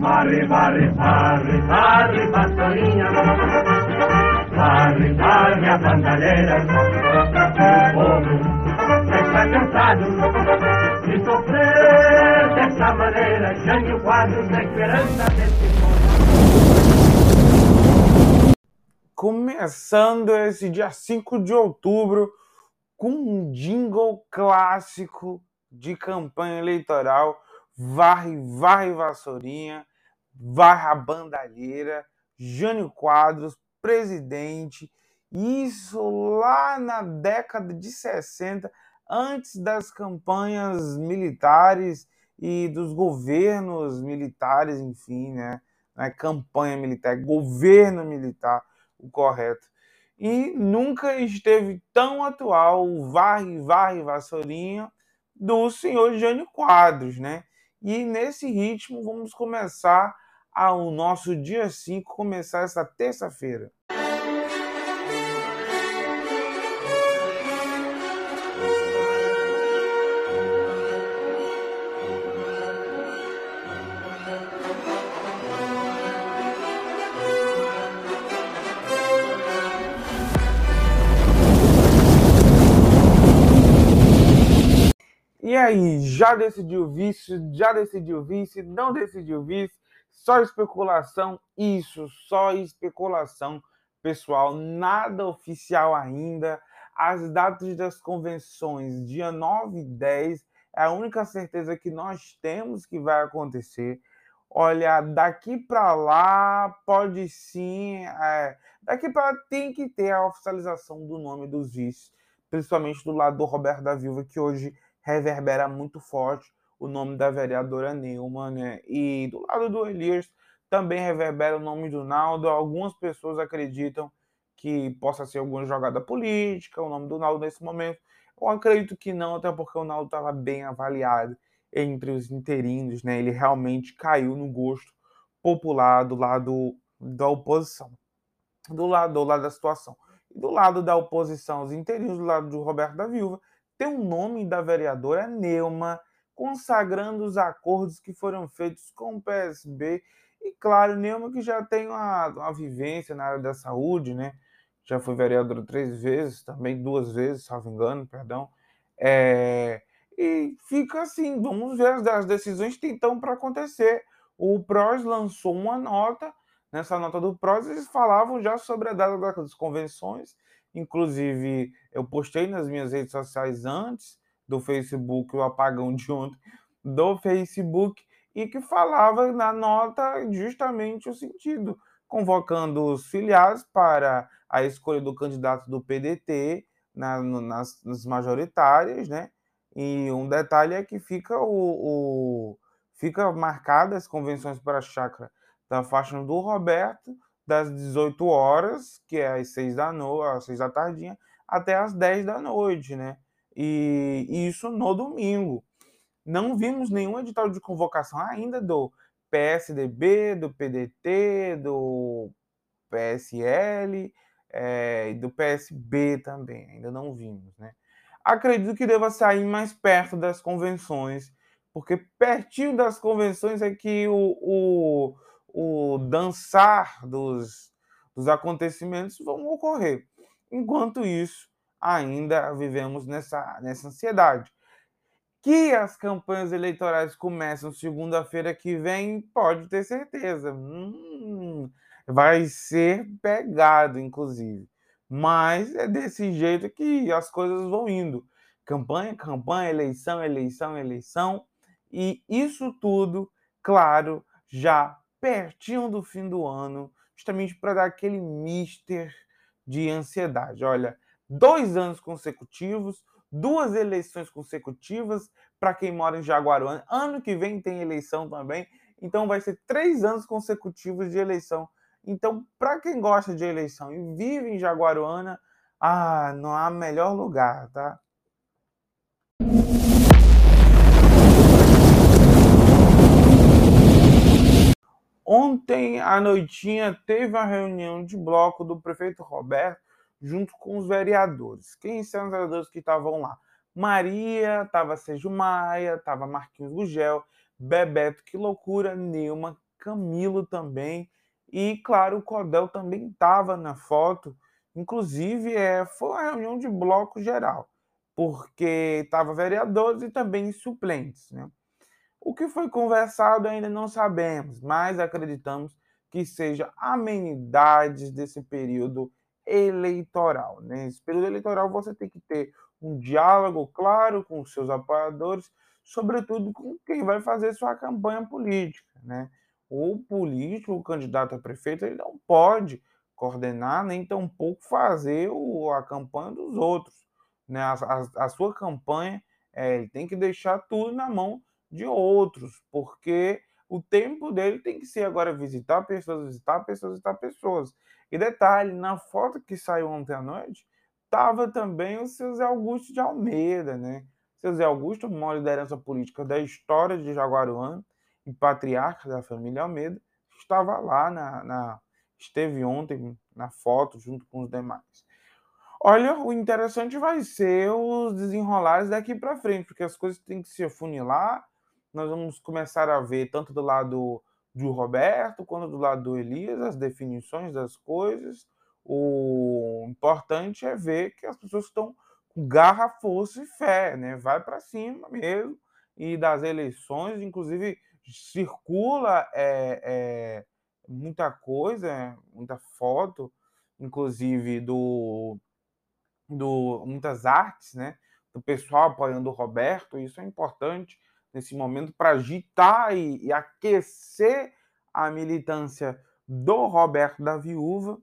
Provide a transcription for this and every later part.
varre, varre, varre, varre, pastorinha. Varre, varre a bandalheira. O povo está cansado de sofrer dessa maneira. Jânio Quadros, na esperança desse Começando esse dia 5 de outubro com um jingle clássico de campanha eleitoral varre, varre vassourinha, varre a bandalheira, Jânio Quadros, presidente, isso lá na década de 60, antes das campanhas militares e dos governos militares, enfim, né? É campanha militar, é governo militar, o correto. E nunca esteve tão atual o varre, varre, vassourinha do senhor Jânio Quadros, né? E nesse ritmo vamos começar ao nosso dia 5, começar essa terça-feira. E aí, já decidiu vice? Já decidiu vice? Não decidiu vice? Só especulação? Isso, só especulação, pessoal. Nada oficial ainda. As datas das convenções, dia 9 e 10, é a única certeza que nós temos que vai acontecer. Olha, daqui para lá pode sim. É, daqui para lá tem que ter a oficialização do nome dos vices, principalmente do lado do Roberto da Viúva, que hoje reverbera muito forte o nome da vereadora Neumann, né? E do lado do Elias também reverbera o nome do Naldo. Algumas pessoas acreditam que possa ser alguma jogada política, o nome do Naldo nesse momento. Eu acredito que não, até porque o Naldo estava bem avaliado entre os interinos, né? Ele realmente caiu no gosto popular do lado da oposição, do lado, do lado da situação. do lado da oposição, os interinos, do lado do Roberto da Viúva, tem o nome da vereadora Neuma, consagrando os acordos que foram feitos com o PSB. E claro, Neuma que já tem uma, uma vivência na área da saúde, né? Já foi vereadora três vezes, também duas vezes, não engano, perdão. É, e fica assim, vamos ver as, as decisões que estão para acontecer. O PROS lançou uma nota, nessa nota do PROS eles falavam já sobre a data das convenções, Inclusive, eu postei nas minhas redes sociais antes do Facebook, o apagão de ontem, do Facebook, e que falava na nota justamente o sentido, convocando os filiados para a escolha do candidato do PDT na, nas, nas majoritárias, né? E um detalhe é que fica o, o fica marcada as convenções para a chácara da faixa do Roberto das 18 horas, que é às 6 da noite, às 6 da tardinha, até às 10 da noite, né? E, isso no domingo. Não vimos nenhum edital de convocação ainda do PSDB, do PDT, do PSL é, e do PSB também. Ainda não vimos, né? Acredito que deva sair mais perto das convenções, porque pertinho das convenções é que o, o o dançar dos, dos acontecimentos vão ocorrer. Enquanto isso, ainda vivemos nessa, nessa ansiedade. Que as campanhas eleitorais começam segunda-feira que vem, pode ter certeza. Hum, vai ser pegado, inclusive. Mas é desse jeito que as coisas vão indo. Campanha, campanha, eleição, eleição, eleição. E isso tudo, claro, já pertinho do fim do ano, justamente para dar aquele mister de ansiedade. Olha, dois anos consecutivos, duas eleições consecutivas para quem mora em Jaguaruana. Ano que vem tem eleição também, então vai ser três anos consecutivos de eleição. Então, para quem gosta de eleição e vive em Jaguaruana, ah, não há melhor lugar, tá? Ontem à noitinha teve a reunião de bloco do prefeito Roberto junto com os vereadores. Quem são os vereadores que estavam lá? Maria, estava Sérgio Maia, estava Marquinhos Gugel, Bebeto, que loucura, Nilma, Camilo também. E, claro, o Cordel também estava na foto. Inclusive, é, foi uma reunião de bloco geral, porque estava vereadores e também suplentes. Né? O que foi conversado ainda não sabemos, mas acreditamos que seja amenidades desse período eleitoral. Nesse né? período eleitoral, você tem que ter um diálogo claro com os seus apoiadores, sobretudo com quem vai fazer sua campanha política. Né? O político, o candidato a prefeito, ele não pode coordenar nem tampouco fazer o, a campanha dos outros. Né? A, a, a sua campanha é, ele tem que deixar tudo na mão de outros, porque o tempo dele tem que ser agora visitar pessoas, visitar pessoas, visitar pessoas. E detalhe, na foto que saiu ontem à noite, estava também o seu Zé Augusto de Almeida, né? Seu Zé Augusto, uma liderança política da história de Jaguaruana e patriarca da família Almeida, estava lá na, na esteve ontem na foto junto com os demais. Olha, o interessante vai ser os desenrolares daqui para frente, porque as coisas têm que se afunilar. Nós vamos começar a ver tanto do lado do Roberto quanto do lado do Elias as definições das coisas. O importante é ver que as pessoas estão com garra, força e fé, né? Vai para cima mesmo e das eleições, inclusive circula é, é, muita coisa, muita foto, inclusive do, do muitas artes, né? Do pessoal apoiando o Roberto, isso é importante nesse momento para agitar e, e aquecer a militância do Roberto da Viúva.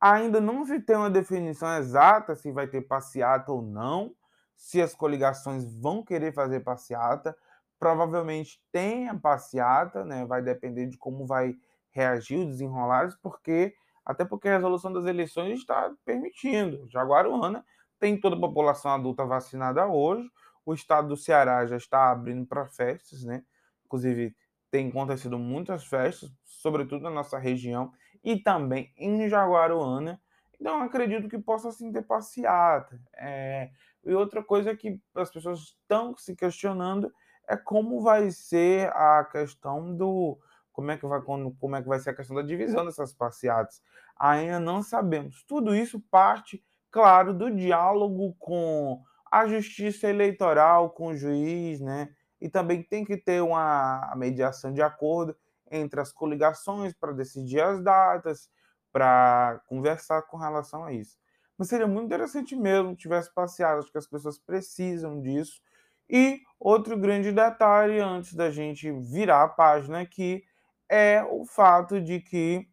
Ainda não se tem uma definição exata se vai ter passeata ou não, se as coligações vão querer fazer passeata. Provavelmente tem a passeata, né? vai depender de como vai reagir os desenrolares, porque até porque a resolução das eleições está permitindo. Jaguaruana tem toda a população adulta vacinada hoje, o estado do Ceará já está abrindo para festas, né? Inclusive, tem acontecido muitas festas, sobretudo na nossa região e também em Jaguaruana. Então, acredito que possa sim ter passeata. É... E outra coisa que as pessoas estão se questionando é como vai ser a questão do como é que vai como é que vai ser a questão da divisão dessas passeatas. Ainda não sabemos. Tudo isso parte, claro, do diálogo com a justiça eleitoral com o juiz, né? E também tem que ter uma mediação de acordo entre as coligações para decidir as datas, para conversar com relação a isso. Mas seria muito interessante mesmo tivesse passeado, acho que as pessoas precisam disso. E outro grande detalhe antes da gente virar a página aqui é o fato de que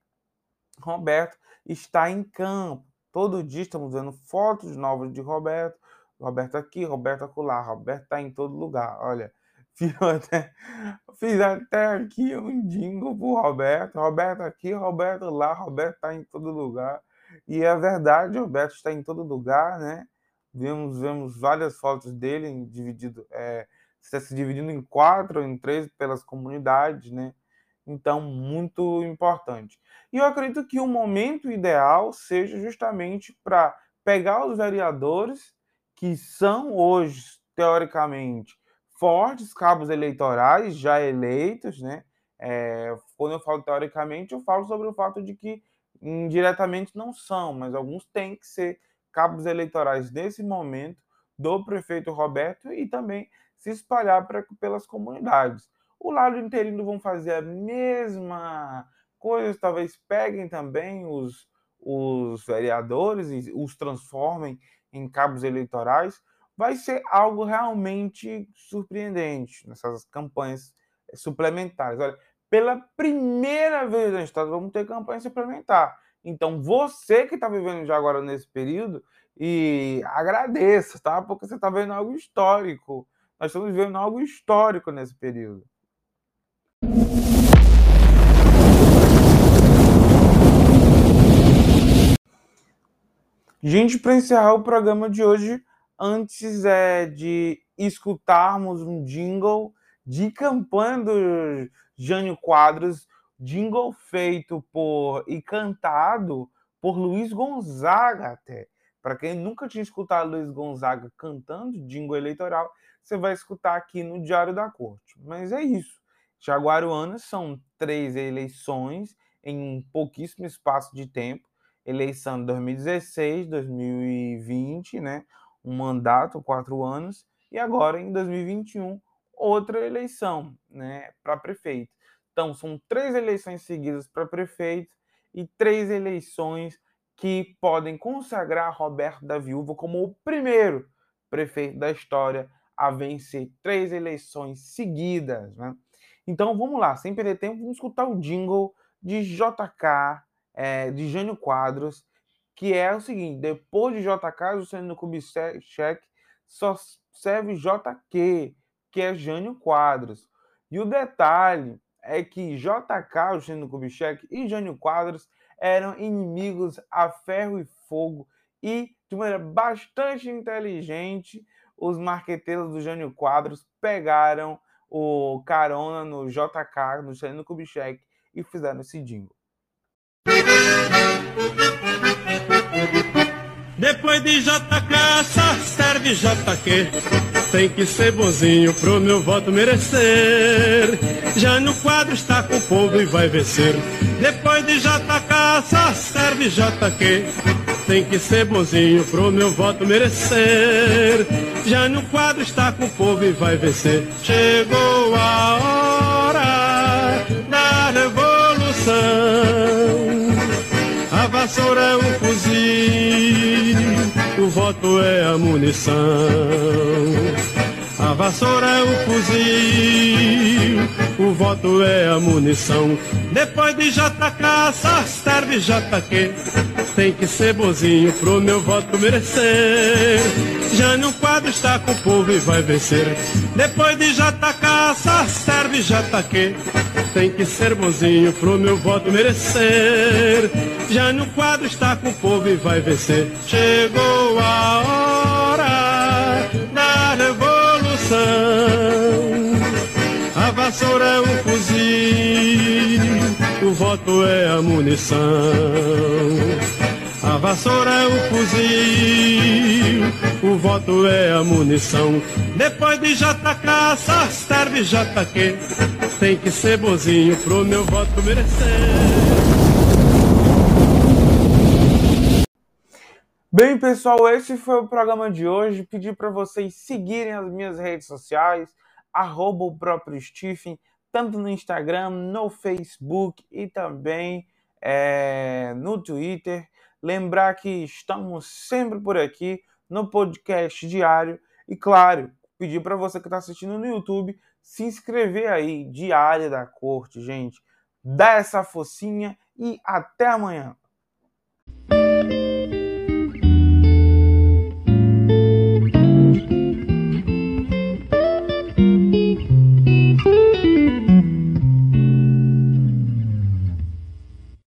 Roberto está em campo. Todo dia estamos vendo fotos novas de Roberto, Roberto aqui, Roberto acolá, Roberto tá em todo lugar. Olha, fiz até, fiz até aqui um jingle pro Roberto. Roberto aqui, Roberto lá, Roberto tá em todo lugar. E é verdade, Roberto está em todo lugar, né? Vemos, vemos várias fotos dele dividido, é, se dividindo em quatro, em três pelas comunidades, né? Então, muito importante. E eu acredito que o momento ideal seja justamente para pegar os vereadores que são hoje, teoricamente, fortes cabos eleitorais já eleitos, né? É, quando eu falo teoricamente, eu falo sobre o fato de que indiretamente não são, mas alguns têm que ser cabos eleitorais nesse momento do prefeito Roberto e também se espalhar pra, pelas comunidades. O lado interino vão fazer a mesma coisa, talvez peguem também os, os vereadores e os transformem em cabos eleitorais, vai ser algo realmente surpreendente nessas campanhas suplementares. Olha, pela primeira vez no Estado, vamos ter campanha suplementar. Então, você que está vivendo já agora nesse período, e agradeça, tá? Porque você está vendo algo histórico. Nós estamos vivendo algo histórico nesse período. Gente, para encerrar o programa de hoje, antes é de escutarmos um jingle de campanha do Jânio Quadros, jingle feito por e cantado por Luiz Gonzaga até. Para quem nunca tinha escutado Luiz Gonzaga cantando jingle eleitoral, você vai escutar aqui no Diário da Corte. Mas é isso. Jaguaruanas são três eleições em um pouquíssimo espaço de tempo. Eleição de 2016, 2020, né? Um mandato, quatro anos, e agora em 2021, outra eleição, né? Para prefeito. Então, são três eleições seguidas para prefeito e três eleições que podem consagrar Roberto da Viúva como o primeiro prefeito da história a vencer três eleições seguidas. Né? Então vamos lá, sem perder tempo, vamos escutar o jingle de JK, é, de Jânio Quadros, que é o seguinte: depois de JK, Juscelino Kubitschek só serve JQ, que é Jânio Quadros. E o detalhe é que JK, Juscelino Kubitschek e Jânio Quadros eram inimigos a ferro e fogo e, de maneira bastante inteligente, os marqueteiros do Jânio Quadros pegaram o carona no JK, no Juscelino Kubitschek, e fizeram esse jingle. Depois de JK, só serve JQ. Tem que ser bonzinho pro meu voto merecer. Já no quadro está com o povo e vai vencer. Depois de JK, só serve JQ. Tem que ser bonzinho pro meu voto merecer. Já no quadro está com o povo e vai vencer. Chegou a hora vassoura é um fuzil, o voto é a munição. A vassoura é o fuzil, o voto é a munição. Depois de JK, só serve JQ. Tem que ser bonzinho pro meu voto merecer. Já no quadro está com o povo e vai vencer. Depois de JK, só serve JQ. Tem que ser bonzinho pro meu voto merecer. Já no quadro está com o povo e vai vencer. Chegou a hora da revolução. A vassoura é um fuzil, o voto é a munição. A vassoura é o fuzil, o voto é a munição. Depois de JK, só serve JQ. Tem que ser bonzinho pro meu voto merecer. Bem, pessoal, esse foi o programa de hoje. Pedi para vocês seguirem as minhas redes sociais, arroba o próprio Stephen, tanto no Instagram, no Facebook e também é, no Twitter. Lembrar que estamos sempre por aqui no podcast diário e, claro, pedir para você que está assistindo no YouTube se inscrever aí, Diária da Corte, gente. Dá essa focinha e até amanhã.